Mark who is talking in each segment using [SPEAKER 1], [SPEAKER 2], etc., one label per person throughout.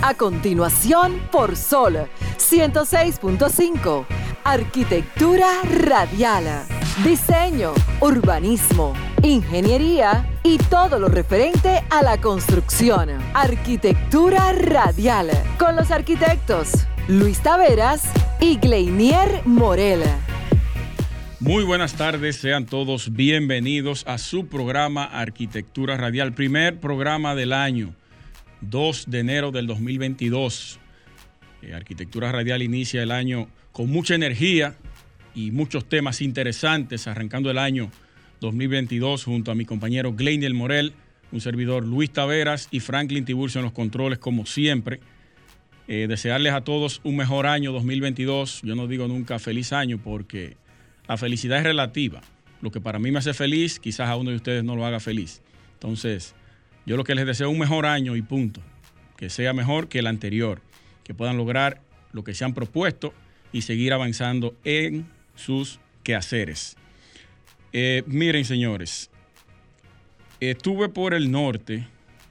[SPEAKER 1] A continuación, por Sol 106.5. Arquitectura radial. Diseño, urbanismo, ingeniería y todo lo referente a la construcción. Arquitectura radial. Con los arquitectos Luis Taveras y Gleinier Morel.
[SPEAKER 2] Muy buenas tardes, sean todos bienvenidos a su programa Arquitectura Radial, primer programa del año. 2 de enero del 2022. Eh, Arquitectura Radial inicia el año con mucha energía y muchos temas interesantes, arrancando el año 2022 junto a mi compañero Gleiniel Morel, un servidor Luis Taveras y Franklin Tiburcio en los controles, como siempre. Eh, desearles a todos un mejor año 2022. Yo no digo nunca feliz año porque la felicidad es relativa. Lo que para mí me hace feliz, quizás a uno de ustedes no lo haga feliz. Entonces, yo lo que les deseo es un mejor año y punto. Que sea mejor que el anterior. Que puedan lograr lo que se han propuesto y seguir avanzando en sus quehaceres. Eh, miren, señores, estuve por el norte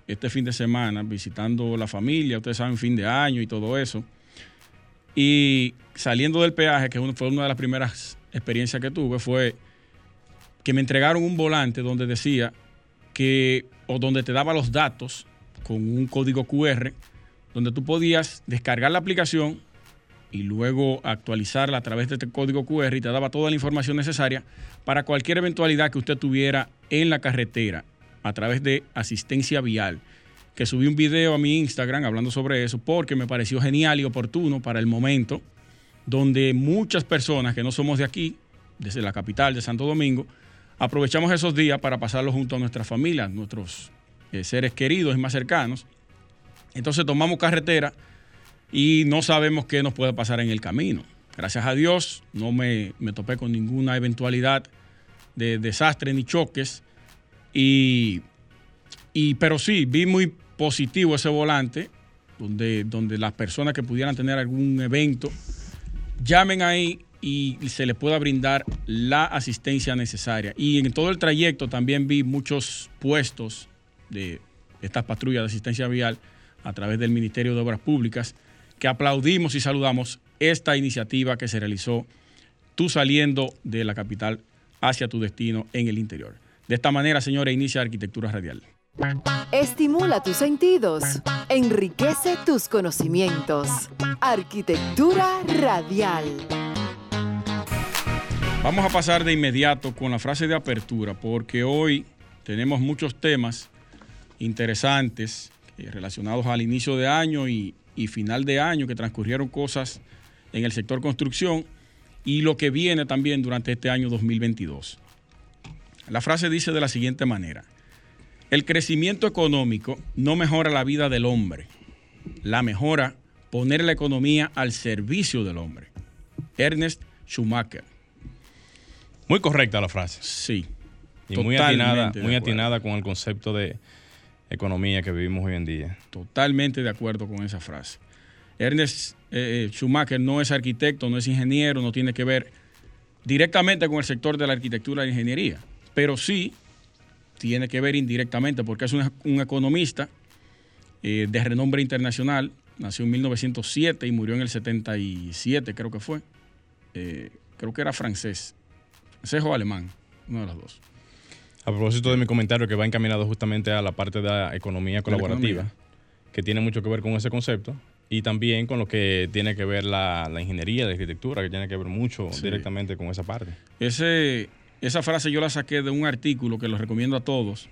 [SPEAKER 2] este fin de semana visitando la familia, ustedes saben, fin de año y todo eso. Y saliendo del peaje, que fue una de las primeras experiencias que tuve, fue que me entregaron un volante donde decía que, o donde te daba los datos con un código QR, donde tú podías descargar la aplicación y luego actualizarla a través de este código QR y te daba toda la información necesaria para cualquier eventualidad que usted tuviera en la carretera a través de asistencia vial. Que subí un video a mi Instagram hablando sobre eso porque me pareció genial y oportuno para el momento donde muchas personas que no somos de aquí, desde la capital de Santo Domingo, aprovechamos esos días para pasarlos junto a nuestras familias, nuestros eh, seres queridos y más cercanos. Entonces tomamos carretera y no sabemos qué nos puede pasar en el camino. Gracias a Dios no me, topé con ninguna eventualidad de desastre ni choques. Y, y, pero sí, vi muy positivo ese volante, donde, donde las personas que pudieran tener algún evento, llamen ahí y se les pueda brindar la asistencia necesaria. Y en todo el trayecto también vi muchos puestos de estas patrullas de asistencia vial a través del Ministerio de Obras Públicas que aplaudimos y saludamos esta iniciativa que se realizó tú saliendo de la capital hacia tu destino en el interior. De esta manera, señores, inicia Arquitectura Radial.
[SPEAKER 1] Estimula tus sentidos, enriquece tus conocimientos. Arquitectura Radial.
[SPEAKER 2] Vamos a pasar de inmediato con la frase de apertura, porque hoy tenemos muchos temas interesantes eh, relacionados al inicio de año y, final de año, que transcurrieron cosas en el sector construcción y lo que viene también durante este año 2022. La frase dice de la siguiente manera, el crecimiento económico no mejora la vida del hombre, la mejora poner la economía al servicio del hombre. Ernest Schumacher.
[SPEAKER 3] Muy correcta la frase.
[SPEAKER 2] Sí.
[SPEAKER 3] Y muy atinada, muy atinada con el concepto de economía que vivimos hoy en día.
[SPEAKER 2] Totalmente de acuerdo con esa frase. Ernest eh, eh, Schumacher no es arquitecto, no es ingeniero, no tiene que ver directamente con el sector de la arquitectura e ingeniería, pero sí tiene que ver indirectamente porque es un, economista eh, de renombre internacional, nació en 1907 y murió en el 77, creo que fue. creo que era francés. Cejo alemán, uno de los dos.
[SPEAKER 3] A propósito de mi comentario que va encaminado justamente a la parte de la economía colaborativa, que tiene mucho que ver con ese concepto, y también con lo que tiene que ver la, ingeniería, la arquitectura, que tiene que ver mucho directamente con esa parte.
[SPEAKER 2] Ese, esa frase yo la saqué de un artículo que lo recomiendo a todos,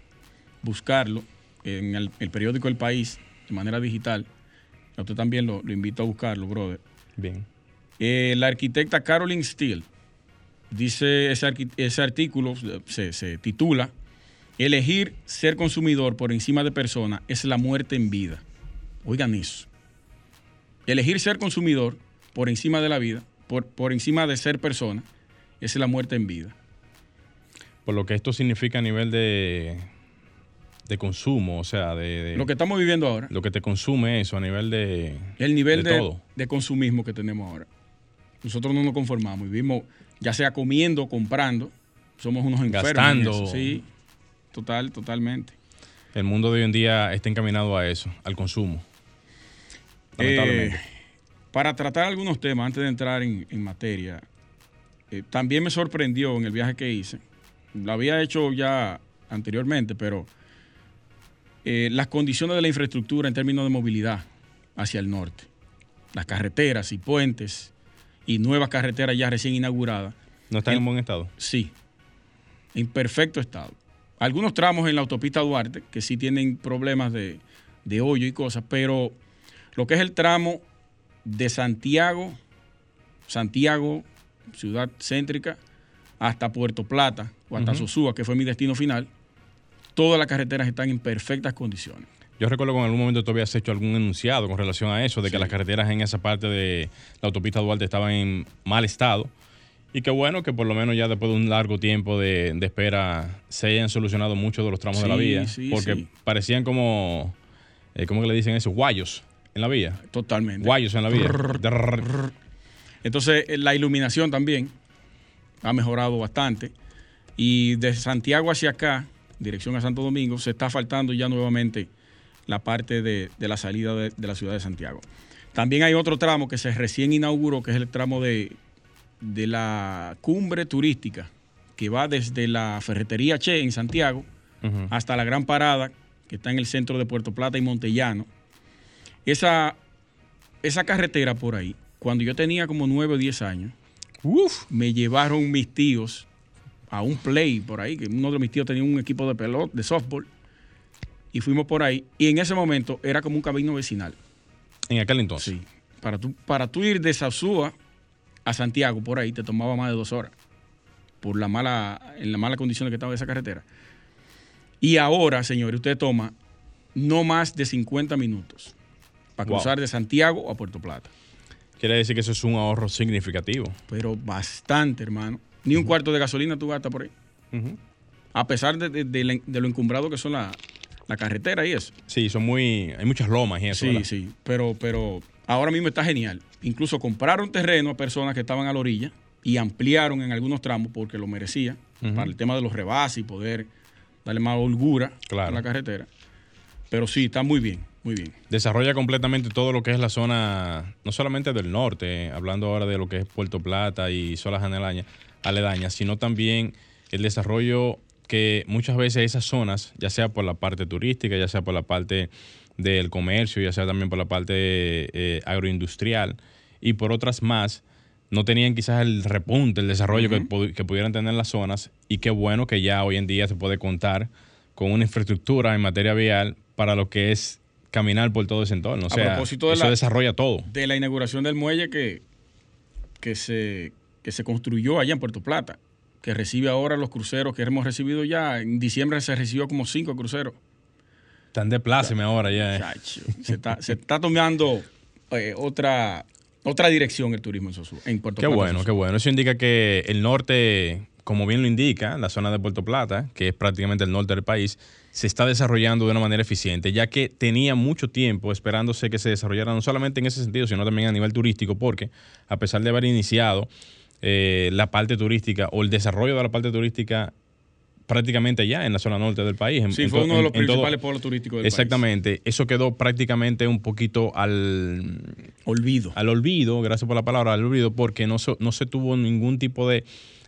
[SPEAKER 2] buscarlo en el, periódico El País, de manera digital. A usted también lo, invito a buscarlo, brother.
[SPEAKER 3] Bien.
[SPEAKER 2] Eh, la arquitecta Caroline Steele dice ese, artículo, se, titula, Elegir ser consumidor por encima de persona es la muerte en vida. Oigan eso. Elegir ser consumidor por encima de la vida, por, por encima de ser persona, es la muerte en vida.
[SPEAKER 3] Por lo que esto significa a nivel de, de consumo, o sea, de,
[SPEAKER 2] Lo que estamos viviendo ahora.
[SPEAKER 3] Lo que te consume eso a nivel de...
[SPEAKER 2] El nivel de, todo. de consumismo que tenemos ahora. Nosotros no nos conformamos, vivimos ya sea comiendo, o comprando, somos unos enfermos.
[SPEAKER 3] Gastando.
[SPEAKER 2] Sí, total, totalmente.
[SPEAKER 3] El mundo de hoy en día está encaminado a eso, al consumo.
[SPEAKER 2] lamentablemente. para tratar algunos temas, antes de entrar en, materia, también me sorprendió en el viaje que hice. Lo había hecho ya anteriormente, pero las condiciones de la infraestructura en términos de movilidad hacia el norte, las carreteras y puentes y nuevas carreteras ya recién inauguradas.
[SPEAKER 3] ¿No están en, buen estado?
[SPEAKER 2] Sí, en perfecto estado. Algunos tramos en la autopista Duarte que sí tienen problemas de, hoyo y cosas, pero lo que es el tramo de Santiago, Santiago, ciudad céntrica, hasta Puerto Plata o hasta Sosúa, que fue mi destino final, todas las carreteras están en perfectas condiciones.
[SPEAKER 3] Yo recuerdo que en algún momento tú habías hecho algún enunciado con relación a eso, de que las carreteras en esa parte de la autopista Duarte estaban en mal estado. Y qué bueno que por lo menos ya después de un largo tiempo de, espera se hayan solucionado muchos de los tramos de la vía. porque parecían como, eh, ¿cómo que le dicen eso? Guayos en la vía.
[SPEAKER 2] Totalmente.
[SPEAKER 3] Guayos en la vía.
[SPEAKER 2] Entonces, eh, la iluminación también ha mejorado bastante. Y de Santiago hacia acá, dirección a Santo Domingo, se está faltando ya nuevamente la parte de, la salida de, la ciudad de Santiago. También hay otro tramo que se recién inauguró, que es el tramo de, la cumbre turística, que va desde la ferretería Che en Santiago hasta la gran parada, que está en el centro de Puerto Plata y Montellano. Esa, esa carretera por ahí, cuando yo tenía como 9 o 10 años, me llevaron mis tíos a un play por ahí, que uno de mis tíos tenía un equipo de pelota, de softball, y fuimos por ahí. Y en ese momento era como un camino vecinal.
[SPEAKER 3] ¿En aquel entonces?
[SPEAKER 2] Sí. Para tú, para tú ir de Sasúa a Santiago por ahí te tomaba más de dos horas. Por la mala, en la mala condición que estaba esa carretera. Y ahora, señores, usted toma no más de 50 minutos para cruzar de Santiago a Puerto Plata.
[SPEAKER 3] Quiere decir que eso es un ahorro significativo.
[SPEAKER 2] Pero bastante, hermano. Ni un cuarto de gasolina tú gastas por ahí. A pesar de, de, lo encumbrado que son las la carretera y eso.
[SPEAKER 3] Sí, son muy, hay muchas lomas y eso.
[SPEAKER 2] Sí, sí, pero, pero ahora mismo está genial. Incluso compraron terreno a personas que estaban a la orilla y ampliaron en algunos tramos porque lo merecía, para el tema de los rebases y poder darle más holgura a la carretera. Pero sí, está muy bien, muy bien.
[SPEAKER 3] Desarrolla completamente todo lo que es la zona, no solamente del norte, hablando ahora de lo que es Puerto Plata y zonas aledañas, sino también el desarrollo que muchas veces esas zonas, ya sea por la parte turística, ya sea por la parte del comercio, ya sea también por la parte eh, agroindustrial y por otras más, no tenían quizás el repunte, el desarrollo que, pudieran tener las zonas y qué bueno que ya hoy en día se puede contar con una infraestructura en materia vial para lo que es caminar por todo ese entorno. O sea, propósito eso desarrolla todo.
[SPEAKER 2] De la inauguración del muelle que, que, se, que se construyó allá en Puerto Plata que recibe ahora los cruceros que hemos recibido ya. En diciembre se recibió como cinco cruceros.
[SPEAKER 3] Están de pláceme ahora ya.
[SPEAKER 2] Eh. Se, está, tomando eh, otra, otra dirección el turismo en, Sosúa, en Puerto
[SPEAKER 3] Qué bueno, qué bueno. Eso indica que el norte, como bien lo indica, la zona de Puerto Plata, que es prácticamente el norte del país, se está desarrollando de una manera eficiente, ya que tenía mucho tiempo esperándose que se desarrollara no solamente en ese sentido, sino también a nivel turístico, porque a pesar de haber iniciado eh, la parte turística o el desarrollo de la parte turística prácticamente ya en la zona norte del país.
[SPEAKER 2] sí, fue uno de los principales polos turísticos del
[SPEAKER 3] exactamente, eso quedó prácticamente un poquito al
[SPEAKER 2] olvido.
[SPEAKER 3] Al olvido, gracias por la palabra, al olvido, porque no, no se tuvo ningún tipo de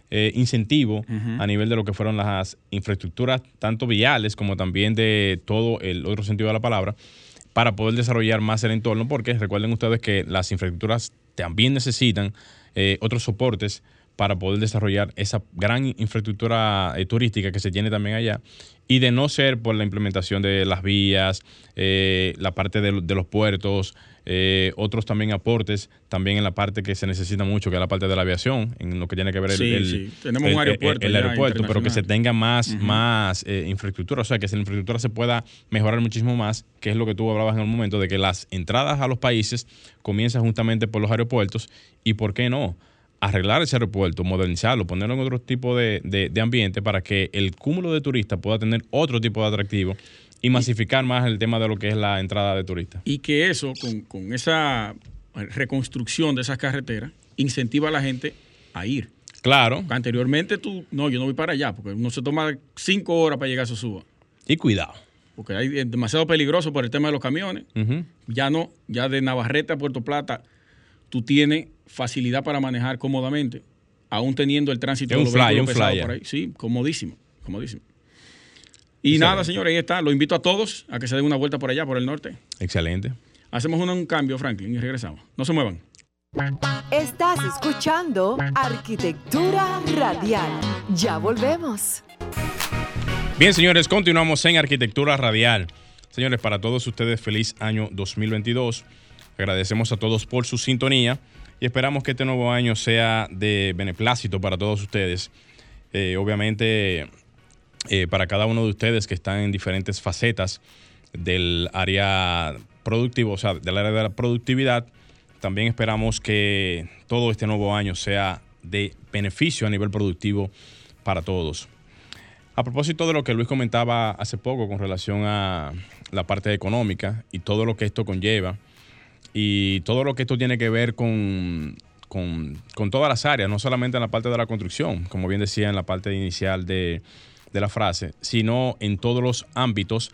[SPEAKER 3] eh, incentivo a nivel de lo que fueron las infraestructuras, tanto viales como también de todo el otro sentido de la palabra, para poder desarrollar más el entorno, porque recuerden ustedes que las infraestructuras también necesitan eh, otros soportes para poder desarrollar esa gran infraestructura eh, turística que se tiene también allá. Y de no ser por la implementación de las vías, eh, la parte de, los puertos, otros también aportes, también en la parte que se necesita mucho, que es la parte de la aviación, en lo que tiene que ver el,
[SPEAKER 2] Tenemos un aeropuerto,
[SPEAKER 3] el, aeropuerto pero que se tenga más, más infraestructura, o sea, que la infraestructura se pueda mejorar muchísimo más, que es lo que tú hablabas en el momento, de que las entradas a los países comienzan justamente por los aeropuertos y por qué no arreglar ese aeropuerto, modernizarlo, ponerlo en otro tipo de, ambiente para que el cúmulo de turistas pueda tener otro tipo de atractivo y masificar más el tema de lo que es la entrada de turistas.
[SPEAKER 2] Y que eso, con, esa reconstrucción de esas carreteras, incentiva a la gente a ir.
[SPEAKER 3] Claro.
[SPEAKER 2] Anteriormente tú, no, yo no voy para allá, porque uno se toma cinco horas para llegar a Sosúa.
[SPEAKER 3] Y cuidado.
[SPEAKER 2] porque hay es demasiado peligroso por el tema de los camiones. Ya no, ya de Navarrete a Puerto Plata, tú tienes facilidad para manejar cómodamente, aún teniendo el tránsito
[SPEAKER 3] Es
[SPEAKER 2] de
[SPEAKER 3] un
[SPEAKER 2] los
[SPEAKER 3] fly, un flyer.
[SPEAKER 2] por ahí. Sí, comodísimo, comodísimo. Y nada, señores, ahí está. Lo invito a todos a que se den una vuelta por allá, por el norte.
[SPEAKER 3] Excelente.
[SPEAKER 2] Hacemos un, un cambio, Franklin, y regresamos. No se muevan.
[SPEAKER 1] Estás escuchando Arquitectura Radial. Ya volvemos.
[SPEAKER 3] Bien, señores, continuamos en Arquitectura Radial. Señores, para todos ustedes, feliz año 2022. Agradecemos a todos por su sintonía y esperamos que este nuevo año sea de beneplácito para todos ustedes. Eh, obviamente, eh, para cada uno de ustedes que están en diferentes facetas del área productiva, o sea, del área de la productividad, también esperamos que todo este nuevo año sea de beneficio a nivel productivo para todos. A propósito de lo que Luis comentaba hace poco con relación a la parte económica y todo lo que esto conlleva y todo lo que esto tiene que ver con, con, con todas las áreas, no solamente en la parte de la construcción, como bien decía en la parte inicial de, de la frase, sino en todos los ámbitos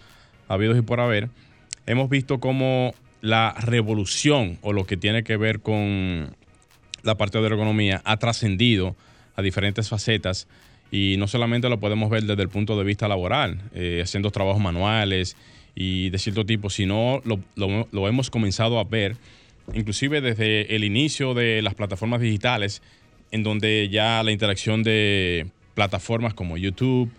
[SPEAKER 3] habidos y por haber, hemos visto cómo la revolución o lo que tiene que ver con la parte de la economía ha trascendido a diferentes facetas y no solamente lo podemos ver desde el punto de vista laboral, eh, haciendo trabajos manuales y de cierto tipo, sino lo, hemos comenzado a ver inclusive desde el inicio de las plataformas digitales, en donde ya la interacción de plataformas como YouTube,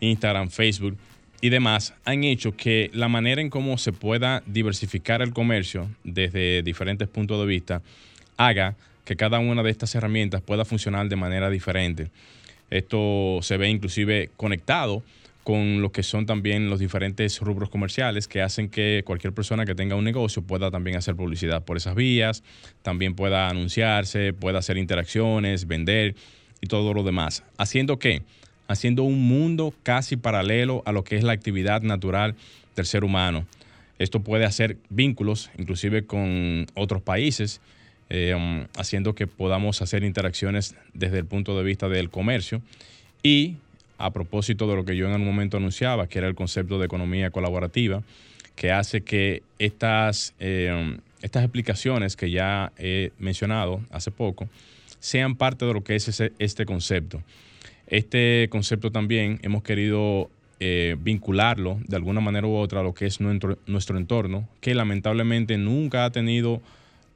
[SPEAKER 3] Instagram, Facebook y demás han hecho que la manera en cómo se pueda diversificar el comercio desde diferentes puntos de vista haga que cada una de estas herramientas pueda funcionar de manera diferente. Esto se ve inclusive conectado con lo que son también los diferentes rubros comerciales que hacen que cualquier persona que tenga un negocio pueda también hacer publicidad por esas vías, también pueda anunciarse, pueda hacer interacciones, vender y todo lo demás. ¿Haciendo qué? Haciendo un mundo casi paralelo a lo que es la actividad natural del ser humano. Esto puede hacer vínculos, inclusive con otros países, eh, um, haciendo que podamos hacer interacciones desde el punto de vista del comercio. Y a propósito de lo que yo en algún momento anunciaba, que era el concepto de economía colaborativa, que hace que estas, eh, um, estas explicaciones que ya he mencionado hace poco sean parte de lo que es este concepto. Este concepto también hemos querido eh, vincularlo de alguna manera u otra a lo que es nuestro, nuestro entorno, que lamentablemente nunca ha tenido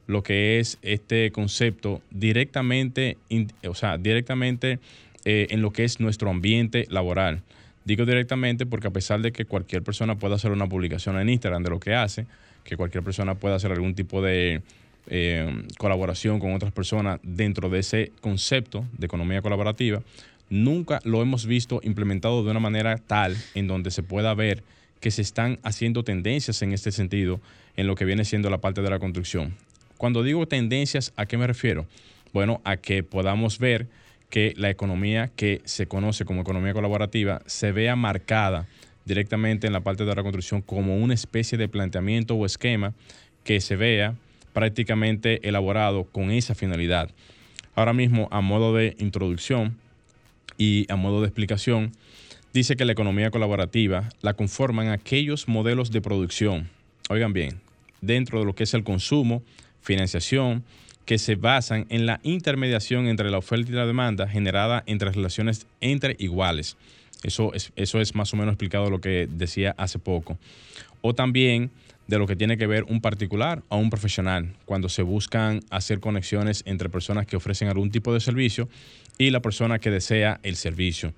[SPEAKER 3] lo que es este concepto directamente, o sea, directamente eh, en lo que es nuestro ambiente laboral. Digo directamente porque a pesar de que cualquier persona pueda hacer una publicación en Instagram de lo que hace, que cualquier persona pueda hacer algún tipo de eh, colaboración con otras personas dentro de ese concepto de economía colaborativa, nunca lo hemos visto implementado de una manera tal en donde se pueda ver que se están haciendo tendencias en este sentido en lo que viene siendo la parte de la construcción. Cuando digo tendencias, ¿a qué me refiero? Bueno, a que podamos ver que la economía que se conoce como economía colaborativa se vea marcada directamente en la parte de la construcción como una especie de planteamiento o esquema que se vea prácticamente elaborado con esa finalidad. Ahora mismo, a modo de introducción y a modo de explicación, dice que la economía colaborativa la conforman aquellos modelos de producción, oigan bien, dentro de lo que es el consumo, financiación, que se basan en la intermediación entre la oferta y la demanda generada entre relaciones entre iguales. Eso es, eso es más o menos explicado lo que decía hace poco. O también de lo que tiene que ver un particular a un profesional, cuando se buscan hacer conexiones entre personas que ofrecen algún tipo de servicio y la persona que desea el servicio.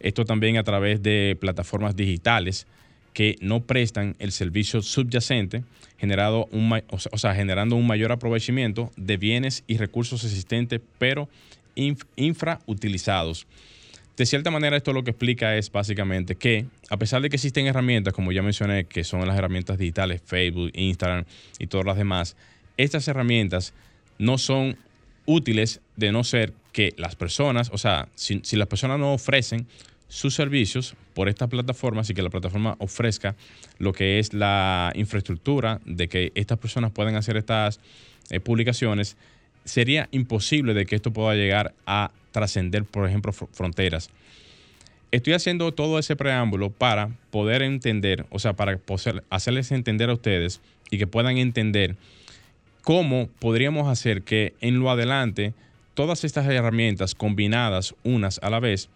[SPEAKER 3] Esto también a través de plataformas digitales que no prestan el servicio subyacente, generado un, o sea- generando un mayor aprovechamiento de bienes y recursos existentes, pero inf- infrautilizados. De cierta manera, esto lo que explica es básicamente que, a pesar de que existen herramientas, como ya mencioné, que son las herramientas digitales, Facebook, Instagram y todas las demás, estas herramientas no son útiles de no ser que las personas, o sea, si, las personas no ofrecen sus servicios por estas plataformas y que la plataforma ofrezca lo que es la infraestructura de que estas personas puedan hacer estas eh, publicaciones, sería imposible de que esto pueda llegar a trascender, por ejemplo, fr- fronteras. Estoy haciendo todo ese preámbulo para poder entender, o sea, para hacerles entender a ustedes y que puedan entender cómo podríamos hacer que en lo adelante todas estas herramientas combinadas unas a la vez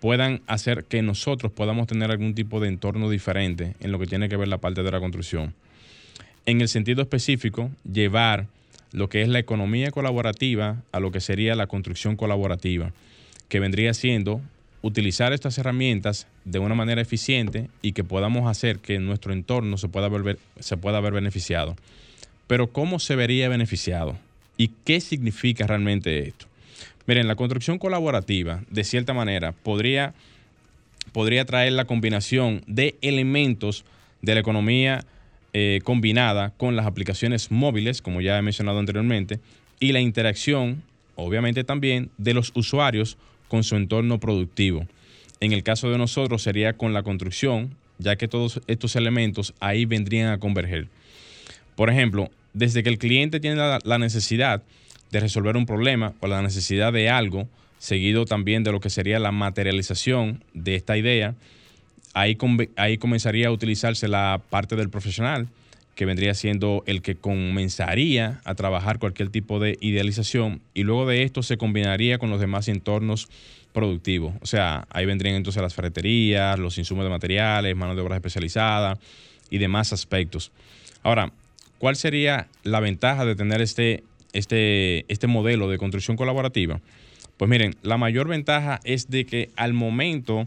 [SPEAKER 3] puedan hacer que nosotros podamos tener algún tipo de entorno diferente en lo que tiene que ver la parte de la construcción. En el sentido específico, llevar lo que es la economía colaborativa a lo que sería la construcción colaborativa, que vendría siendo utilizar estas herramientas de una manera eficiente y que podamos hacer que nuestro entorno se pueda, ver, se pueda beneficiado. Pero ¿cómo se vería beneficiado? ¿Y qué significa realmente esto? Miren, la construcción colaborativa, de cierta manera, podría, podría traer la combinación de elementos de la economía eh, combinada con las aplicaciones móviles, como ya he mencionado anteriormente, y la interacción, obviamente también, de los usuarios con su entorno productivo. En el caso de nosotros sería con la construcción, ya que todos estos elementos ahí vendrían a converger. Por ejemplo, desde que el cliente tiene la, necesidad de resolver un problema o la necesidad de algo, seguido también de lo que sería la materialización de esta idea, ahí, ahí comenzaría a utilizarse la parte del profesional, que vendría siendo el que comenzaría a trabajar cualquier tipo de idealización y luego de esto se combinaría con los demás entornos productivos. O sea, ahí vendrían entonces las ferreterías, los insumos de materiales, mano de obra especializada y demás aspectos. Ahora, ¿cuál sería la ventaja de tener este, este, este modelo de construcción colaborativa? Pues miren, la mayor ventaja es de que al momento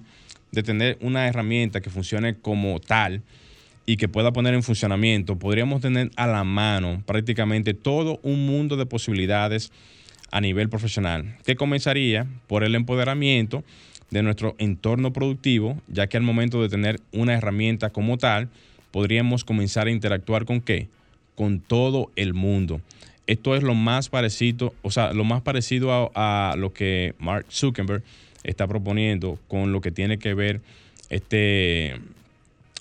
[SPEAKER 3] de tener una herramienta que funcione como tal, y que pueda poner en funcionamiento, podríamos tener a la mano prácticamente todo un mundo de posibilidades a nivel profesional, que comenzaría por el empoderamiento de nuestro entorno productivo, ya que al momento de tener una herramienta como tal, podríamos comenzar a interactuar con qué? Con todo el mundo. Esto es lo más parecido, o sea, lo más parecido a, a lo que Mark Zuckerberg está proponiendo con lo que tiene que ver este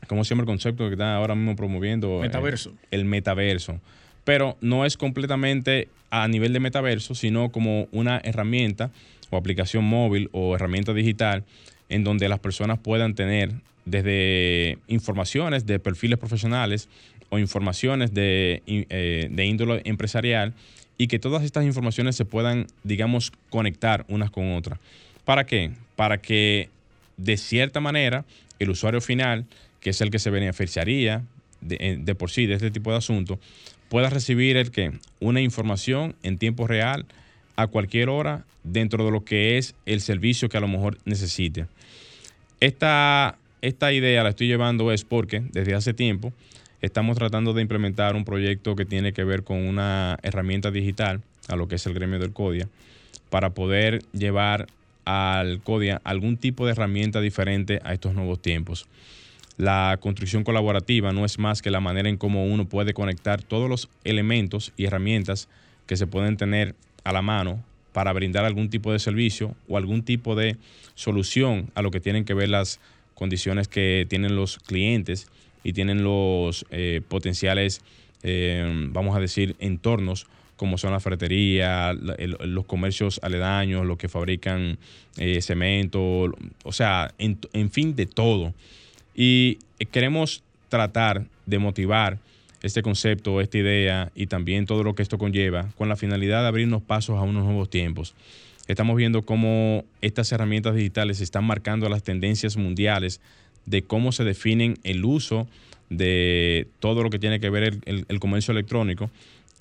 [SPEAKER 3] como siempre el concepto que está ahora mismo promoviendo.
[SPEAKER 2] Eh, metaverso.
[SPEAKER 3] el metaverso. Pero no es completamente a nivel de metaverso, sino como una herramienta o aplicación móvil o herramienta digital en donde las personas puedan tener desde informaciones de perfiles profesionales o informaciones de, eh, de índole empresarial y que todas estas informaciones se puedan, digamos, conectar unas con otras. ¿Para qué? Para que de cierta manera el usuario final que es el que se beneficiaría de, por sí de este tipo de asuntos, pueda recibir el que una información en tiempo real a cualquier hora dentro de lo que es el servicio que a lo mejor necesite. Esta, esta idea la estoy llevando es porque desde hace tiempo estamos tratando de implementar un proyecto que tiene que ver con una herramienta digital a lo que es el gremio del CODIA para poder llevar al CODIA algún tipo de herramienta diferente a estos nuevos tiempos. La construcción colaborativa no es más que la manera en cómo uno puede conectar todos los elementos y herramientas que se pueden tener a la mano para brindar algún tipo de servicio o algún tipo de solución a lo que tienen que ver las condiciones que tienen los clientes y tienen los eh, potenciales, eh, vamos a decir, entornos como son la ferretería, los comercios aledaños, los que fabrican eh, cemento, o sea, en fin, de todo. Y queremos tratar de motivar este concepto, esta idea y también todo lo que esto conlleva con la finalidad de abrirnos pasos a unos nuevos tiempos. Estamos viendo cómo estas herramientas digitales están marcando las tendencias mundiales de cómo se definen el uso de todo lo que tiene que ver el, el, comercio electrónico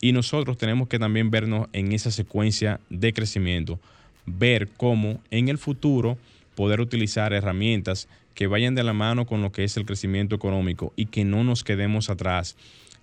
[SPEAKER 3] y nosotros tenemos que también vernos en esa secuencia de crecimiento, ver cómo en el futuro poder utilizar herramientas que vayan de la mano con lo que es el crecimiento económico y que no nos quedemos atrás.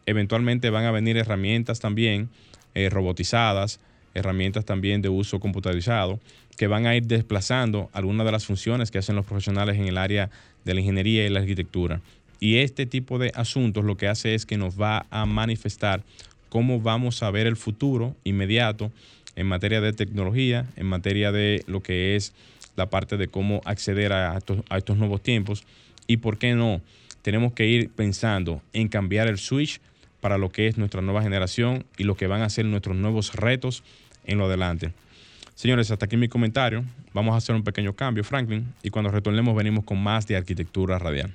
[SPEAKER 3] Eventualmente van a venir herramientas también eh, robotizadas, herramientas también de uso computarizado, que van a ir desplazando algunas de las funciones que hacen los profesionales en el área de la ingeniería y la arquitectura. Y este tipo de asuntos lo que hace es que nos va a manifestar cómo vamos a ver el futuro inmediato en materia de tecnología, en materia de lo que es la parte de cómo acceder a estos, nuevos tiempos y por qué no. Tenemos que ir pensando en cambiar el switch para lo que es nuestra nueva generación y lo que van a ser nuestros nuevos retos en lo adelante. Señores, hasta aquí mi comentario. Vamos a hacer un pequeño cambio, Franklin, y cuando retornemos venimos con más de arquitectura radial.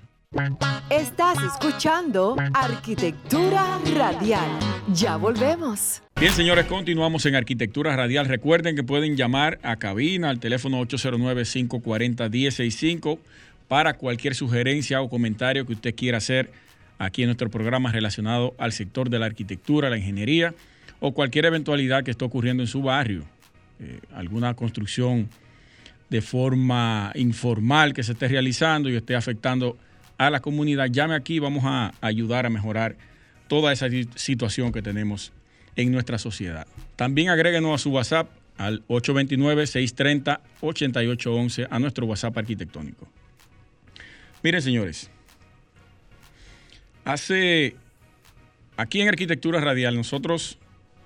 [SPEAKER 1] Estás escuchando Arquitectura Radial. Ya volvemos.
[SPEAKER 2] Bien, señores, continuamos en Arquitectura Radial. Recuerden que pueden llamar a cabina al teléfono 809-540-165 para cualquier sugerencia o comentario que usted quiera hacer aquí en nuestro programa relacionado al sector de la arquitectura, la ingeniería o cualquier eventualidad que esté ocurriendo en su barrio. Eh, alguna construcción de forma informal que se esté realizando y esté afectando a la comunidad, llame aquí, vamos a ayudar a mejorar toda esa situación que tenemos en nuestra sociedad. También agréguenos a su WhatsApp al 829-630-8811 a nuestro WhatsApp arquitectónico. Miren, señores, hace aquí en Arquitectura Radial nosotros,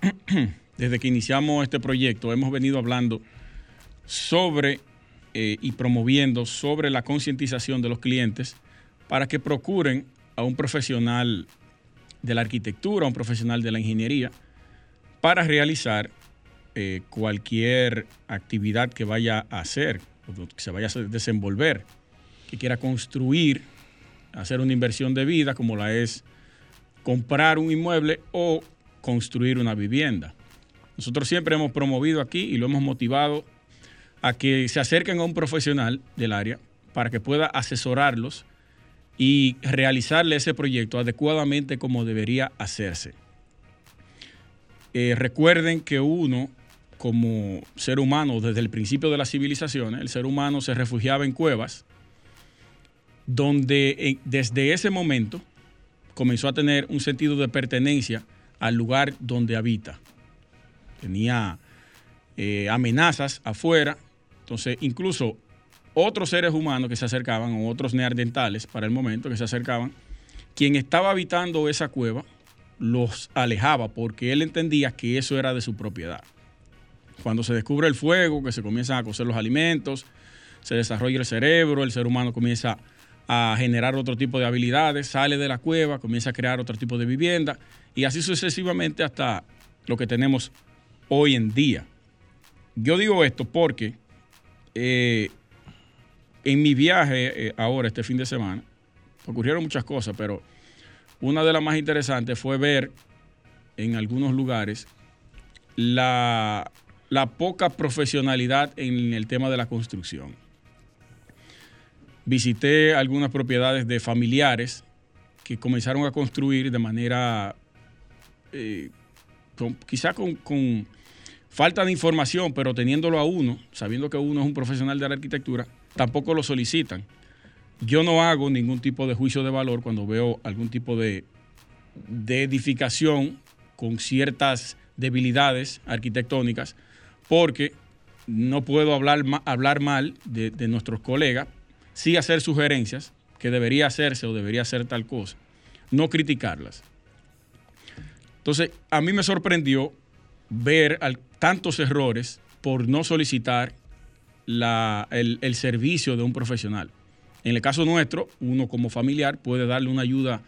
[SPEAKER 2] desde que iniciamos este proyecto, hemos venido hablando sobre eh, y promoviendo sobre la concientización de los clientes para que procuren a un profesional de la arquitectura, a un profesional de la ingeniería, para realizar eh, cualquier actividad que vaya a hacer, que se vaya a desenvolver, que quiera construir, hacer una inversión de vida, como la es comprar un inmueble o construir una vivienda. Nosotros siempre hemos promovido aquí y lo hemos motivado a que se acerquen a un profesional del área para que pueda asesorarlos y realizarle ese proyecto adecuadamente como debería hacerse. Eh, recuerden que uno, como ser humano, desde el principio de las civilizaciones, el ser humano se refugiaba en cuevas, donde eh, desde ese momento comenzó a tener un sentido de pertenencia al lugar donde habita. Tenía eh, amenazas afuera, entonces incluso otros seres humanos que se acercaban, o otros neandertales para el momento que se acercaban, quien estaba habitando esa cueva los alejaba porque él entendía que eso era de su propiedad. Cuando se descubre el fuego, que se comienzan a cocer los alimentos, se desarrolla el cerebro, el ser humano comienza a generar otro tipo de habilidades, sale de la cueva, comienza a crear otro tipo de vivienda y así sucesivamente hasta lo que tenemos hoy en día. Yo digo esto porque eh, en mi viaje eh, ahora, este fin de semana, ocurrieron muchas cosas, pero una de las más interesantes fue ver en algunos lugares la, poca profesionalidad en el tema de la construcción. Visité algunas propiedades de familiares que comenzaron a construir de manera, eh, quizá con falta de información, pero teniéndolo a uno, sabiendo que uno es un profesional de la arquitectura, tampoco lo solicitan. Yo no hago ningún tipo de juicio de valor cuando veo algún tipo de, edificación con ciertas debilidades arquitectónicas, porque no puedo hablar, hablar mal de, de, nuestros colegas, sí hacer sugerencias que debería hacerse o debería hacer tal cosa, no criticarlas. Entonces, a mí me sorprendió ver tantos errores por no solicitar el, servicio de un profesional. En el caso nuestro, uno como familiar puede darle una ayuda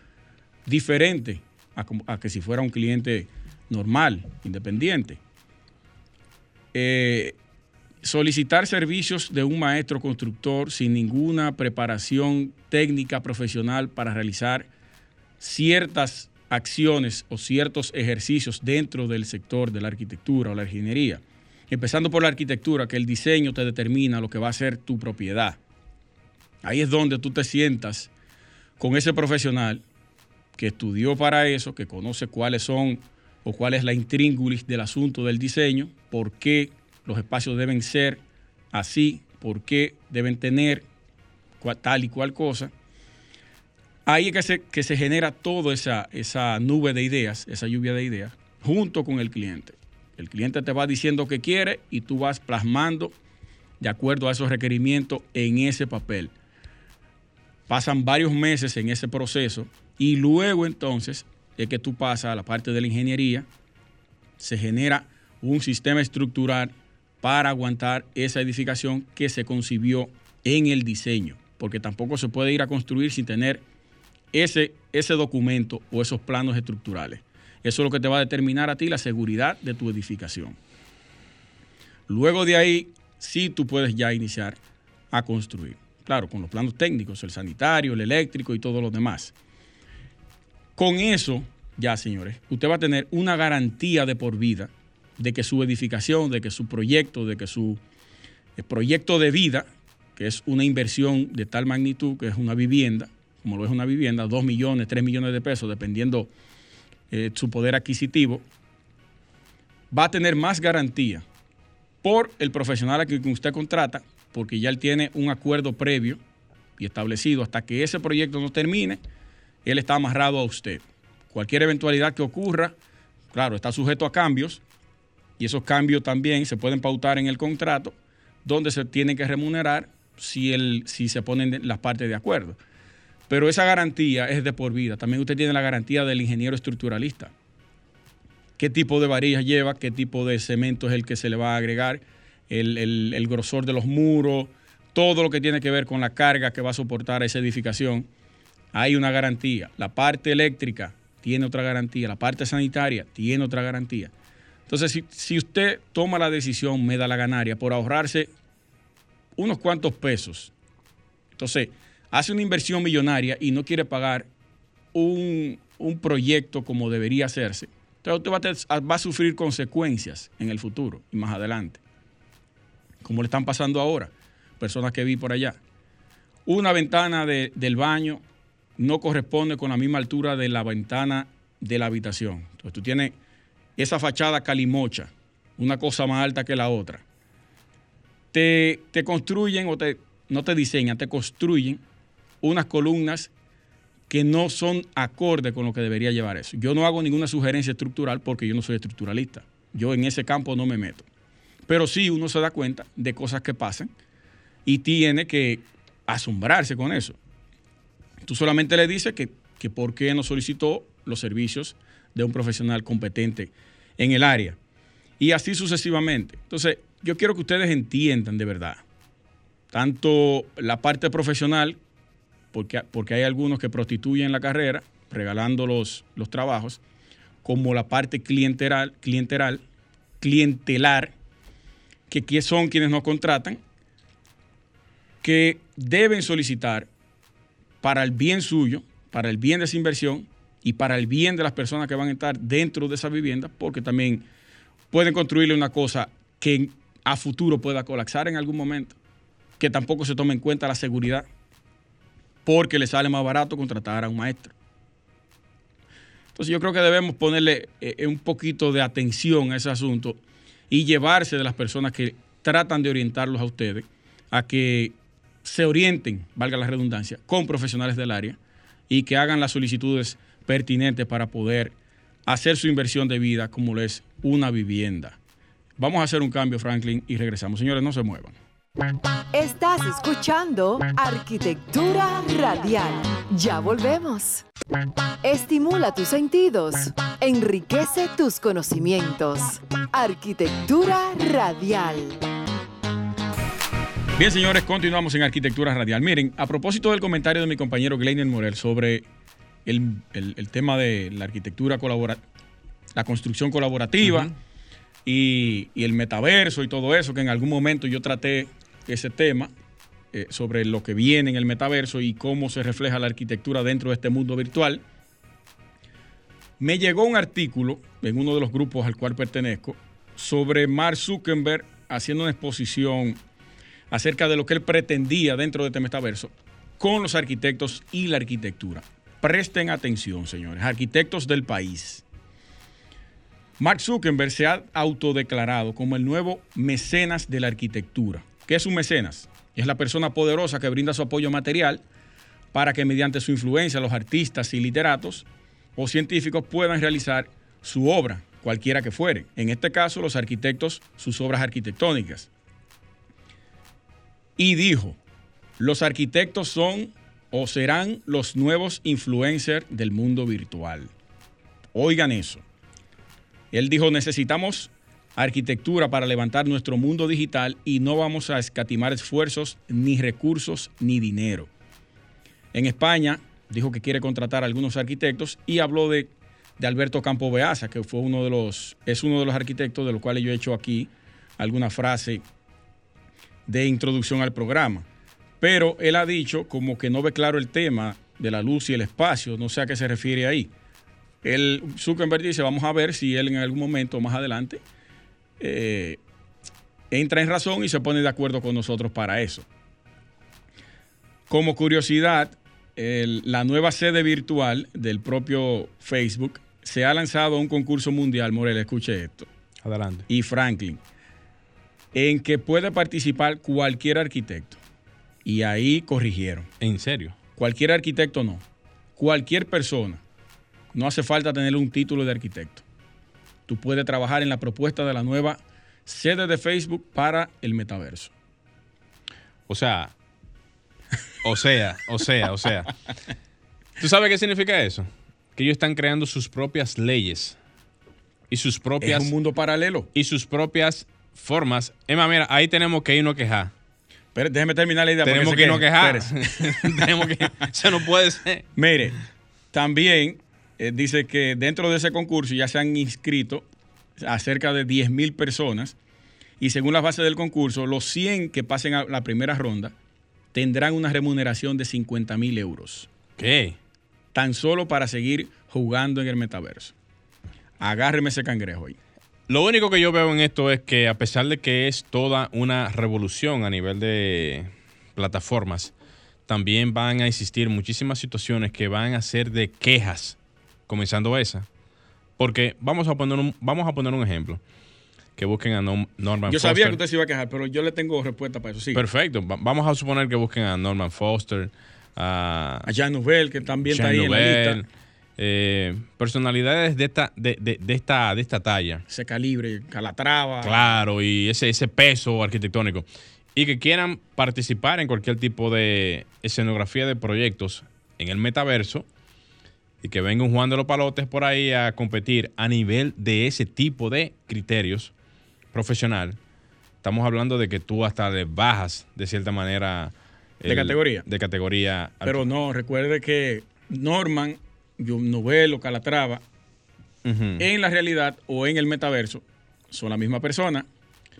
[SPEAKER 2] diferente a, que si fuera un cliente normal, independiente. Eh, solicitar servicios de un maestro constructor sin ninguna preparación técnica profesional para realizar ciertas acciones o ciertos ejercicios dentro del sector de la arquitectura o la ingeniería empezando por la arquitectura, que el diseño te determina lo que va a ser tu propiedad. Ahí es donde tú te sientas con ese profesional que estudió para eso, que conoce cuáles son o cuál es la intríngulis del asunto del diseño, por qué los espacios deben ser así, por qué deben tener tal y cual cosa. Ahí es que se, que se genera toda esa, esa nube de ideas, esa lluvia de ideas, junto con el cliente. El cliente te va diciendo que quiere y tú vas plasmando de acuerdo a esos requerimientos en ese papel. Pasan varios meses en ese proceso y luego entonces es que tú pasas a la parte de la ingeniería, se genera un sistema estructural para aguantar esa edificación que se concibió en el diseño, porque tampoco se puede ir a construir sin tener ese, ese documento o esos planos estructurales. Eso es lo que te va a determinar a ti la seguridad de tu edificación. Luego de ahí, sí tú puedes ya iniciar a construir. Claro, con los planos técnicos, el sanitario, el eléctrico y todo lo demás. Con eso, ya señores, usted va a tener una garantía de por vida de que su edificación, de que su proyecto, de que su eh, proyecto de vida, que es una inversión de tal magnitud, que es una vivienda, como lo es una vivienda, 2 millones, 3 millones de pesos, dependiendo eh, su poder adquisitivo, va a tener más garantía por el profesional a quien usted contrata, porque ya él tiene un acuerdo previo y establecido hasta que ese proyecto no termine, él está amarrado a usted. Cualquier eventualidad que ocurra, claro, está sujeto a cambios y esos cambios también se pueden pautar en el contrato, donde se tiene que remunerar si, el, si se ponen las partes de acuerdo. Pero esa garantía es de por vida. También usted tiene la garantía del ingeniero estructuralista. ¿Qué tipo de varillas lleva? ¿Qué tipo de cemento es el que se le va a agregar? El, grosor de los muros, todo lo que tiene que ver con la carga que va a soportar esa edificación. Hay una garantía. La parte eléctrica tiene otra garantía. La parte sanitaria tiene otra garantía. Entonces, si, si usted toma la decisión, me da la ganaria, por ahorrarse unos cuantos pesos, entonces hace una inversión millonaria y no quiere pagar un, proyecto como debería hacerse, entonces usted va a, sufrir consecuencias en el futuro y más adelante, como le están pasando ahora, personas que vi por allá. Una ventana del baño no corresponde con la misma altura de la ventana de la habitación. Entonces tú tienes esa fachada calimocha, una cosa más alta que la otra. Te, te construyen o te, no te diseñan, te construyen unas columnas que no son acorde con lo que debería llevar eso. Yo no hago ninguna sugerencia estructural porque yo no soy estructuralista. Yo en ese campo no me meto. Pero sí uno se da cuenta de cosas que pasan y tiene que asombrarse con eso. Tú solamente le dices que, que por qué no solicitó los servicios de un profesional competente en el área. Y así sucesivamente. Entonces, yo quiero que ustedes entiendan de verdad, tanto la parte profesional porque, porque hay algunos que prostituyen la carrera, regalando los, los trabajos, como la parte clientelar, clientelar, clientelar, que son quienes nos contratan, que deben solicitar para el bien suyo, para el bien de esa inversión y para el bien de las personas que van a estar dentro de esa vivienda, porque también pueden construirle una cosa que a futuro pueda colapsar en algún momento, que tampoco se tome en cuenta la seguridad porque le sale más barato contratar a un maestro. Entonces yo creo que debemos ponerle eh, un poquito de atención a ese asunto y llevarse de las personas que tratan de orientarlos a ustedes a que se orienten, valga la redundancia, con profesionales del área y que hagan las solicitudes pertinentes para poder hacer su inversión de vida como lo es una vivienda. Vamos a hacer un cambio, Franklin, y regresamos. Señores, no se muevan.
[SPEAKER 1] Estás escuchando Arquitectura Radial. Ya volvemos. Estimula tus sentidos, enriquece tus conocimientos. Arquitectura Radial.
[SPEAKER 2] Bien, señores, continuamos en Arquitectura Radial. Miren, a propósito del comentario de mi compañero Gleiner Morel sobre el, tema de la arquitectura colaborativa, la construcción colaborativa y, y, el metaverso y todo eso, que en algún momento yo traté ese tema eh, sobre lo que viene en el metaverso y cómo se refleja la arquitectura dentro de este mundo virtual. Me llegó un artículo en uno de los grupos al cual pertenezco sobre Mark Zuckerberg haciendo una exposición acerca de lo que él pretendía dentro de este metaverso con los arquitectos y la arquitectura. Presten atención, señores, arquitectos del país. Mark Zuckerberg se ha autodeclarado como el nuevo mecenas de la arquitectura. ¿Qué es un mecenas? Es la persona poderosa que brinda su apoyo material para que mediante su influencia los artistas y literatos o científicos puedan realizar su obra, cualquiera que fuere. En este caso, los arquitectos, sus obras arquitectónicas. Y dijo, los arquitectos son o serán los nuevos influencers del mundo virtual. Oigan eso. Él dijo, necesitamos arquitectura para levantar nuestro mundo digital y no vamos a escatimar esfuerzos, ni recursos, ni dinero. En España dijo que quiere contratar a algunos arquitectos y habló de, Alberto Campo Beaza, que fue uno de los, es uno de los arquitectos de los cuales yo he hecho aquí alguna frase de introducción al programa. Pero él ha dicho como que no ve claro el tema de la luz y el espacio, no sé a qué se refiere ahí. El Zuckerberg dice, vamos a ver si él en algún momento más adelante eh, entra en razón y se pone de acuerdo con nosotros para eso. Como curiosidad, la nueva sede virtual del propio Facebook se ha lanzado a un concurso mundial, Morel, escuche esto.
[SPEAKER 3] Adelante.
[SPEAKER 2] Y Franklin, en que puede participar cualquier arquitecto. Y ahí corrigieron.
[SPEAKER 3] ¿En serio?
[SPEAKER 2] Cualquier arquitecto no. Cualquier persona. No hace falta tener un título de arquitecto. Tú puedes trabajar en la propuesta de la nueva sede de Facebook para el metaverso.
[SPEAKER 3] O sea, o sea, o sea, o sea. ¿Tú sabes qué significa eso? Que ellos están creando sus propias leyes y sus propias.
[SPEAKER 2] Es un mundo paralelo.
[SPEAKER 3] Y sus propias formas. Emma, mira, ahí tenemos que irnos a quejar.
[SPEAKER 2] Pero déjeme terminar la idea.
[SPEAKER 3] Tenemos que irnos a quejar. tenemos que. Eso no puede ser.
[SPEAKER 2] Mire, también eh, dice que dentro de ese concurso ya se han inscrito a cerca de 10 mil personas. Y según las bases del concurso, los 100 que pasen a la primera ronda tendrán una remuneración de 50 mil euros.
[SPEAKER 3] ¿Qué?
[SPEAKER 2] Tan solo para seguir jugando en el metaverso. Agárreme ese cangrejo ahí.
[SPEAKER 3] Lo único que yo veo en esto es que a pesar de que es toda una revolución a nivel de plataformas, también van a existir muchísimas situaciones que van a ser de quejas, comenzando esa. Porque vamos a poner un, vamos a poner un ejemplo. Que busquen a Norman
[SPEAKER 2] Yo sabía que usted se iba a quejar, pero yo le tengo respuesta para eso. Sí.
[SPEAKER 3] Perfecto. vamos a suponer que busquen a Norman Foster,
[SPEAKER 2] a, a Jean Nouvel, que también está ahí en la lista.
[SPEAKER 3] Eh, personalidades de esta, de, esta, de esta talla.
[SPEAKER 2] Ese calibre, Calatrava.
[SPEAKER 3] Claro, y ese, ese peso arquitectónico. Y que quieran participar en cualquier tipo de escenografía de proyectos en el metaverso y que venga un Juan de los Palotes por ahí a competir a nivel de ese tipo de criterios profesional, estamos hablando de que tú hasta le bajas de cierta manera.
[SPEAKER 2] de categoría.
[SPEAKER 3] De categoría.
[SPEAKER 2] Pero no, recuerde que Norman, Novelo, Calatrava, en la realidad o en el metaverso, son la misma persona.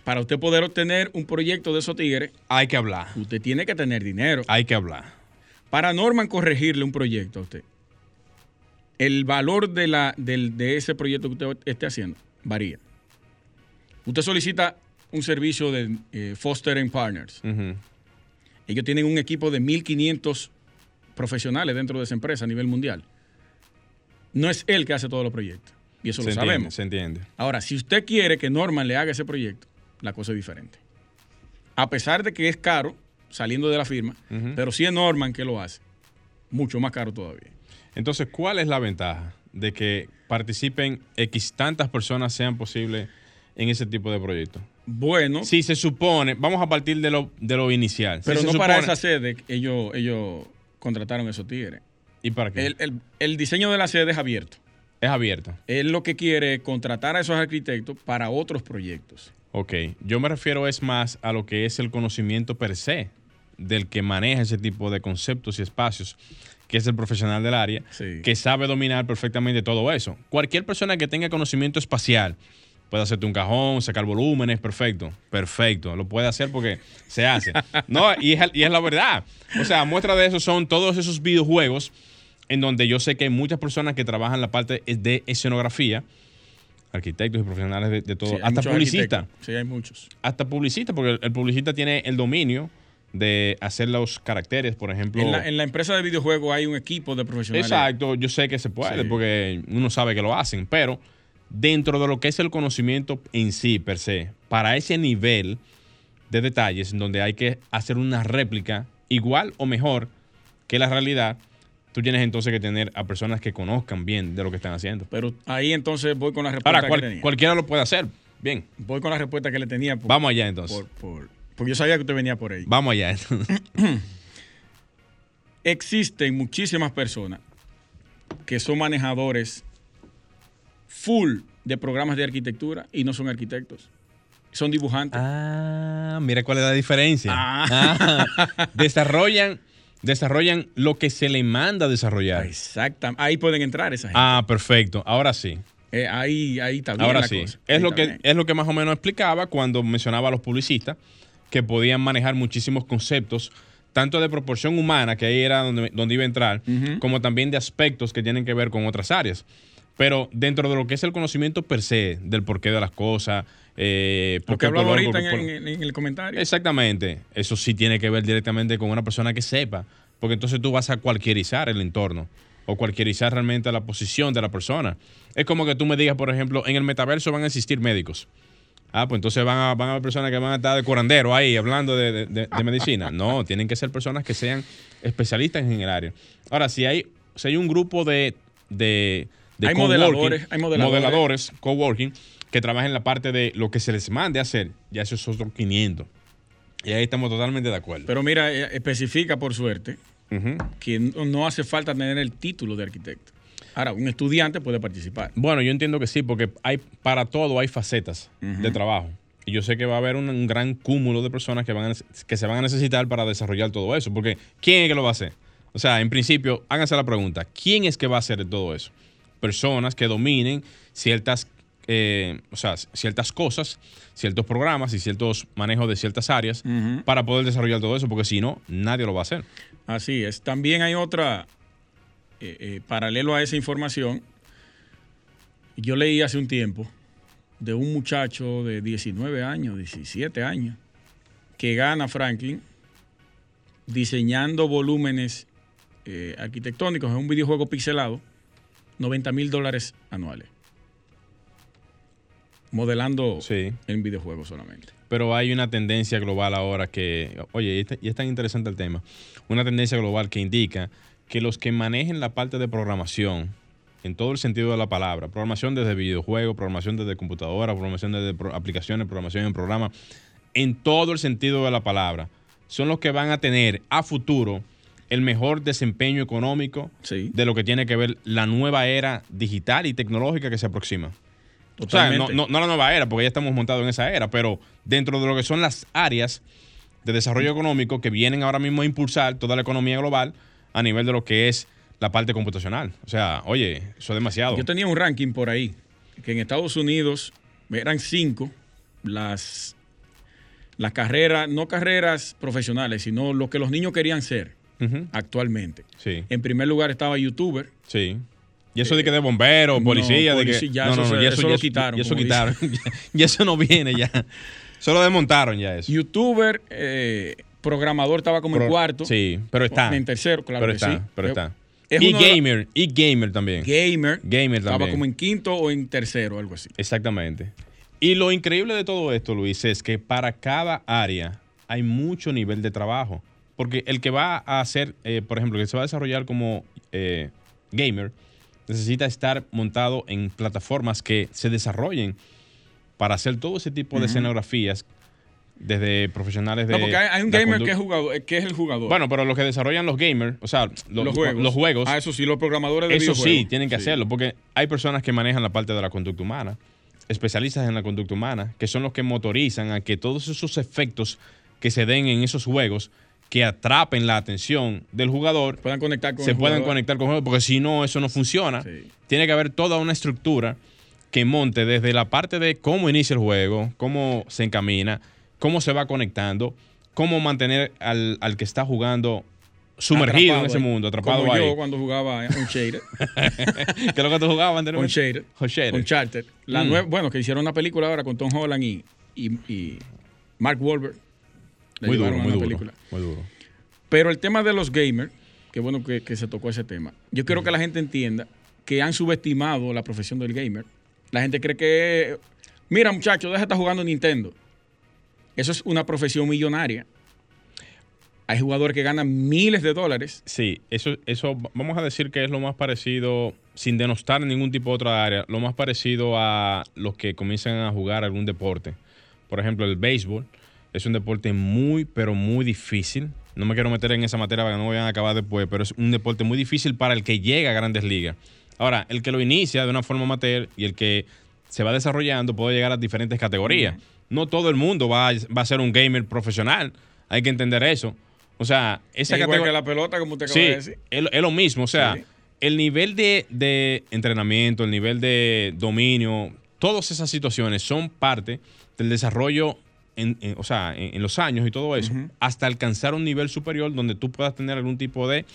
[SPEAKER 2] Para usted poder obtener un proyecto de esos tigres,
[SPEAKER 3] hay que hablar.
[SPEAKER 2] Usted tiene que tener dinero.
[SPEAKER 3] Hay que hablar.
[SPEAKER 2] Para Norman corregirle un proyecto a usted, el valor de, la, de ese proyecto que usted esté haciendo varía. Usted solicita un servicio de eh, Foster Partners. Ellos tienen un equipo de 1.500 profesionales dentro de esa empresa a nivel mundial. No es él que hace todos los proyectos. Y eso lo sabemos.
[SPEAKER 3] Se entiende.
[SPEAKER 2] Ahora, si usted quiere que Norman le haga ese proyecto, la cosa es diferente. A pesar de que es caro saliendo de la firma, pero si es Norman que lo hace, mucho más caro todavía.
[SPEAKER 3] Entonces, ¿cuál es la ventaja de que participen X tantas personas sean posibles en ese tipo de proyectos?
[SPEAKER 2] Bueno.
[SPEAKER 3] Si se supone, vamos a partir de lo, de lo inicial.
[SPEAKER 2] Pero no para esa sede, ellos, ellos contrataron esos tigres.
[SPEAKER 3] ¿Y para qué?
[SPEAKER 2] El, diseño de la sede es abierto.
[SPEAKER 3] Es abierto.
[SPEAKER 2] Él lo que quiere es contratar a esos arquitectos para otros proyectos.
[SPEAKER 3] Ok, yo me refiero es más a lo que es el conocimiento per se del que maneja ese tipo de conceptos y espacios, que es el profesional del área, que sabe dominar perfectamente todo eso. Cualquier persona que tenga conocimiento espacial, puede hacerte un cajón, sacar volúmenes, perfecto, perfecto, lo puede hacer porque se hace. No, y es, y es la verdad. O sea, muestra de eso son todos esos videojuegos en donde yo sé que hay muchas personas que trabajan la parte de escenografía, arquitectos y profesionales de, todo, hasta publicistas.
[SPEAKER 2] Sí, hay muchos.
[SPEAKER 3] Hasta publicistas, porque el, publicista tiene el dominio de hacer los caracteres, por ejemplo.
[SPEAKER 2] En la, empresa de videojuegos hay un equipo de profesionales.
[SPEAKER 3] Exacto, yo sé que se puede, porque uno sabe que lo hacen, pero dentro de lo que es el conocimiento en sí, per se, para ese nivel de detalles en donde hay que hacer una réplica igual o mejor que la realidad, tú tienes entonces que tener a personas que conozcan bien de lo que están haciendo.
[SPEAKER 2] Pero ahí entonces voy con la respuesta
[SPEAKER 3] Ahora, que tenía. cualquiera lo puede hacer. Bien.
[SPEAKER 2] Voy con la respuesta que le tenía.
[SPEAKER 3] Vamos allá entonces.
[SPEAKER 2] Porque yo sabía que usted venía por ahí.
[SPEAKER 3] Vamos allá.
[SPEAKER 2] Existen muchísimas personas que son manejadores full de programas de arquitectura y no son arquitectos. Son dibujantes.
[SPEAKER 3] Ah, mira cuál es la diferencia. Ah. Ah, desarrollan, desarrollan lo que se le manda a desarrollar.
[SPEAKER 2] Exactamente. Ahí pueden entrar esa gente.
[SPEAKER 3] Ah, perfecto. Ahora sí.
[SPEAKER 2] Eh, ahí, ahí está bien
[SPEAKER 3] Ahora
[SPEAKER 2] la
[SPEAKER 3] sí,
[SPEAKER 2] cosa.
[SPEAKER 3] es
[SPEAKER 2] Ahí
[SPEAKER 3] lo, que,
[SPEAKER 2] bien.
[SPEAKER 3] es lo que más o menos explicaba cuando mencionaba a los publicistas que podían manejar muchísimos conceptos, tanto de proporción humana, que ahí era donde, donde iba a entrar, como también de aspectos que tienen que ver con otras áreas. Pero dentro de lo que es el conocimiento per se, del porqué de las cosas, eh, por qué
[SPEAKER 2] hablaba ahorita
[SPEAKER 3] por-
[SPEAKER 2] en- en el comentario.
[SPEAKER 3] Exactamente. Eso sí tiene que ver directamente con una persona que sepa, porque entonces tú vas a cualquierizar el entorno o cualquierizar realmente la posición de la persona. Es como que tú me digas, por ejemplo, en el metaverso van a existir médicos. Ah, pues entonces van a, van a haber personas que van a estar de curandero ahí hablando de, de- de- de medicina. No, tienen que ser personas que sean especialistas en el área. Ahora, si hay, si hay un grupo de, de, de
[SPEAKER 2] Hay modeladores, hay modeladores.
[SPEAKER 3] modeladores, coworking, que trabajan en la parte de lo que se les mande a hacer, ya eso es otro 500. Y ahí estamos totalmente de acuerdo.
[SPEAKER 2] Pero mira, eh, especifica por suerte que no hace falta tener el título de arquitecto. Ahora, un estudiante puede participar.
[SPEAKER 3] Bueno, yo entiendo que sí, porque hay para todo hay facetas de trabajo. Y yo sé que va a haber un, un gran cúmulo de personas que, van a que se van a necesitar para desarrollar todo eso. Porque ¿quién es que lo va a hacer? O sea, en principio, háganse la pregunta, ¿quién es que va a hacer todo eso? Personas que dominen ciertas, eh, o sea, ciertas cosas, ciertos programas y ciertos manejos de ciertas áreas para poder desarrollar todo eso, porque si no, nadie lo va a hacer.
[SPEAKER 2] Así es. También hay otra, eh, eh, paralelo a esa información, yo leí hace un tiempo de un muchacho de 19 años, 17 años, que gana Franklin diseñando volúmenes eh, arquitectónicos en un videojuego pixelado, 90 mil dólares anuales. Modelando
[SPEAKER 3] Sí.
[SPEAKER 2] en videojuegos solamente.
[SPEAKER 3] Pero hay una tendencia global ahora que, oye, y y es tan interesante el tema, una tendencia global que indica que los que manejen la parte de programación, en todo el sentido de la palabra, programación desde videojuegos, programación desde computadora, programación desde pro- aplicaciones, programación en programa, en todo el sentido de la palabra, son los que van a tener a futuro el mejor desempeño económico
[SPEAKER 2] Sí.
[SPEAKER 3] de lo que tiene que ver la nueva era digital y tecnológica que se aproxima. O sea, no,
[SPEAKER 2] Totalmente.
[SPEAKER 3] no, no la nueva era, porque ya estamos montados en esa era, pero dentro de lo que son las áreas de desarrollo económico que vienen ahora mismo a impulsar toda la economía global a nivel de lo que es la parte computacional. O sea, oye, eso es demasiado.
[SPEAKER 2] Yo tenía un ranking por ahí, que en Estados Unidos eran cinco las, las carreras, no carreras profesionales, sino lo que los niños querían ser actualmente.
[SPEAKER 3] Sí,
[SPEAKER 2] En primer lugar estaba youtuber.
[SPEAKER 3] sí. Y eso de que de bombero,
[SPEAKER 2] no,
[SPEAKER 3] policía, de que.
[SPEAKER 2] policía, ya eso lo quitaron,
[SPEAKER 3] Y eso quitaron. y eso no viene ya. Solo desmontaron ya eso.
[SPEAKER 2] Youtuber, eh, programador estaba como en cuarto.
[SPEAKER 3] Sí, pero está.
[SPEAKER 2] En tercero, claro
[SPEAKER 3] pero
[SPEAKER 2] que
[SPEAKER 3] está,
[SPEAKER 2] sí.
[SPEAKER 3] pero
[SPEAKER 2] Es-
[SPEAKER 3] está.
[SPEAKER 2] es
[SPEAKER 3] y
[SPEAKER 2] la-
[SPEAKER 3] gamer, y gamer también.
[SPEAKER 2] Gamer.
[SPEAKER 3] Gamer
[SPEAKER 2] Estaba
[SPEAKER 3] también.
[SPEAKER 2] como en quinto o en tercero, algo así.
[SPEAKER 3] Exactamente. Y lo increíble de todo esto, Luis, es que para cada área hay mucho nivel de trabajo. Porque el que va a hacer, eh, por ejemplo, que se va a desarrollar como eh, gamer, necesita estar montado en plataformas que se desarrollen para hacer todo ese tipo de escenografías desde profesionales de.
[SPEAKER 2] No, porque hay, hay un gamer que es, jugador, eh, que es el jugador.
[SPEAKER 3] Bueno, pero los que desarrollan los gamers, o sea, lo-
[SPEAKER 2] los juegos.
[SPEAKER 3] los juegos
[SPEAKER 2] Ah, eso sí, los programadores de
[SPEAKER 3] eso sí, tienen que
[SPEAKER 2] Sí.
[SPEAKER 3] hacerlo, porque hay personas que manejan la parte de la conducta humana, especialistas en la conducta humana, que son los que motorizan a que todos esos efectos que se den en esos juegos, que atrapen la atención del jugador,
[SPEAKER 2] Puedan conectar con
[SPEAKER 3] se puedan
[SPEAKER 2] jugador.
[SPEAKER 3] conectar con el juego, porque si no, eso no funciona.
[SPEAKER 2] Sí.
[SPEAKER 3] Tiene que haber toda una estructura que monte desde la parte de cómo inicia el juego, cómo se encamina, cómo se va conectando, cómo mantener al, al que está jugando sumergido en ese
[SPEAKER 2] ahí.
[SPEAKER 3] mundo, atrapado
[SPEAKER 2] Como
[SPEAKER 3] ahí.
[SPEAKER 2] yo cuando jugaba un shader.
[SPEAKER 3] ¿Qué es lo que tú jugabas anteriormente?
[SPEAKER 2] Uncharted.
[SPEAKER 3] Uncharted.
[SPEAKER 2] La
[SPEAKER 3] Mm.
[SPEAKER 2] nueva- bueno, que hicieron una película ahora con Tom Holland y, y, y Mark Wahlberg. Le
[SPEAKER 3] Muy duro, muy duro.
[SPEAKER 2] película.
[SPEAKER 3] Muy duro.
[SPEAKER 2] Pero el tema de los gamers, qué bueno que, que se tocó ese tema. Yo quiero que la gente entienda que han subestimado la profesión del gamer. La gente cree que, mira muchacho, deja de estar jugando Nintendo. Eso es una profesión millonaria. Hay jugadores que ganan miles de dólares.
[SPEAKER 3] Sí, eso, eso vamos a decir que es lo más parecido, sin denostar ningún tipo de otra área, lo más parecido a los que comienzan a jugar algún deporte. Por ejemplo, el béisbol es un deporte muy, pero muy difícil. No me quiero meter en esa materia para que no vayan a acabar después, pero es un deporte muy difícil para el que llega a grandes ligas. Ahora, el que lo inicia de una forma amateur y el que se va desarrollando puede llegar a diferentes categorías. No todo el mundo va a, va a ser un gamer profesional. Hay que entender eso. O sea, esa
[SPEAKER 2] Es
[SPEAKER 3] categoría.
[SPEAKER 2] que la pelota, como usted acaba
[SPEAKER 3] Sí,
[SPEAKER 2] de decir.
[SPEAKER 3] es, lo- es lo mismo. O sea,
[SPEAKER 2] Sí.
[SPEAKER 3] el nivel de, entrenamiento, el nivel de dominio, todas esas situaciones son parte del desarrollo en, o sea, en, los años y todo eso, hasta alcanzar un nivel superior donde tú puedas tener algún tipo de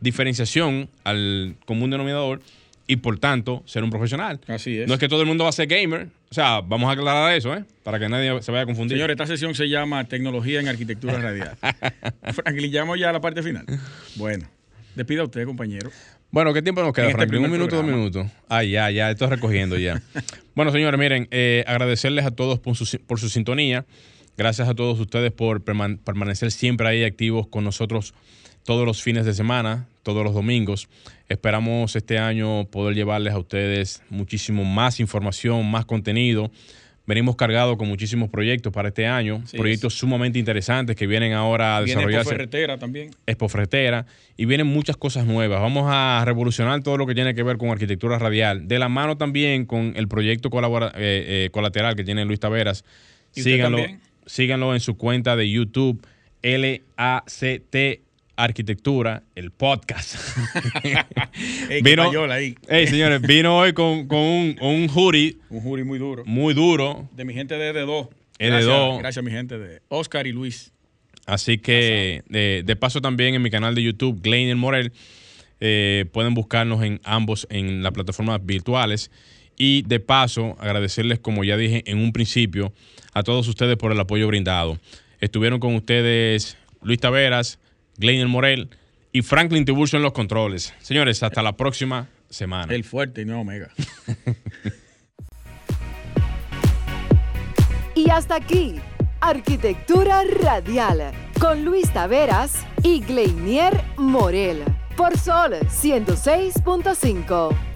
[SPEAKER 3] diferenciación al común denominador y por tanto ser un profesional.
[SPEAKER 2] Así es.
[SPEAKER 3] No es que todo el mundo va a ser gamer. O sea, vamos a aclarar eso, ¿eh? Para que nadie se vaya a confundir.
[SPEAKER 2] Señor, esta sesión se llama Tecnología en Arquitectura Radial. Franklin, llamo ya a la parte final. Bueno, despida usted, compañero.
[SPEAKER 3] Bueno, ¿qué tiempo nos queda, este Franklin? ¿Un minuto, dos minutos? Ah, ya, ya, estoy recogiendo ya. bueno, señores, miren, eh, agradecerles a todos por su, por su sintonía. Gracias a todos ustedes por permanecer siempre ahí activos con nosotros todos los fines de semana, todos los domingos. Esperamos este año poder llevarles a ustedes muchísimo más información, más contenido. Venimos cargados con muchísimos proyectos para este año, proyectos sumamente interesantes que vienen ahora a
[SPEAKER 2] Viene
[SPEAKER 3] desarrollarse.
[SPEAKER 2] Expo Ferretera también.
[SPEAKER 3] Expo Ferretera. Y vienen muchas cosas nuevas. Vamos a revolucionar todo lo que tiene que ver con arquitectura radial. De la mano también con el proyecto eh, eh, colateral que tiene Luis Taveras. Síganlo, síganlo en su cuenta de YouTube, L-A-C-T arquitectura, el podcast.
[SPEAKER 2] vino, ahí.
[SPEAKER 3] señores, vino hoy con, un, un jury.
[SPEAKER 2] Un jury muy duro.
[SPEAKER 3] Muy duro.
[SPEAKER 2] De mi gente de ED2.
[SPEAKER 3] ED2.
[SPEAKER 2] Gracias, a mi gente de Oscar y Luis.
[SPEAKER 3] Así que, de, paso también en mi canal de YouTube, Glenn Morel, eh, pueden buscarnos en ambos, en las plataformas virtuales. Y de paso, agradecerles, como ya dije en un principio, a todos ustedes por el apoyo brindado. Estuvieron con ustedes Luis Taveras, Glenn Morel y Franklin Tiburcio en los controles. Señores, hasta la próxima semana.
[SPEAKER 2] El fuerte y no Omega.
[SPEAKER 1] y hasta aquí, Arquitectura Radial, con Luis Taveras y Gleinier Morel, por Sol 106.5.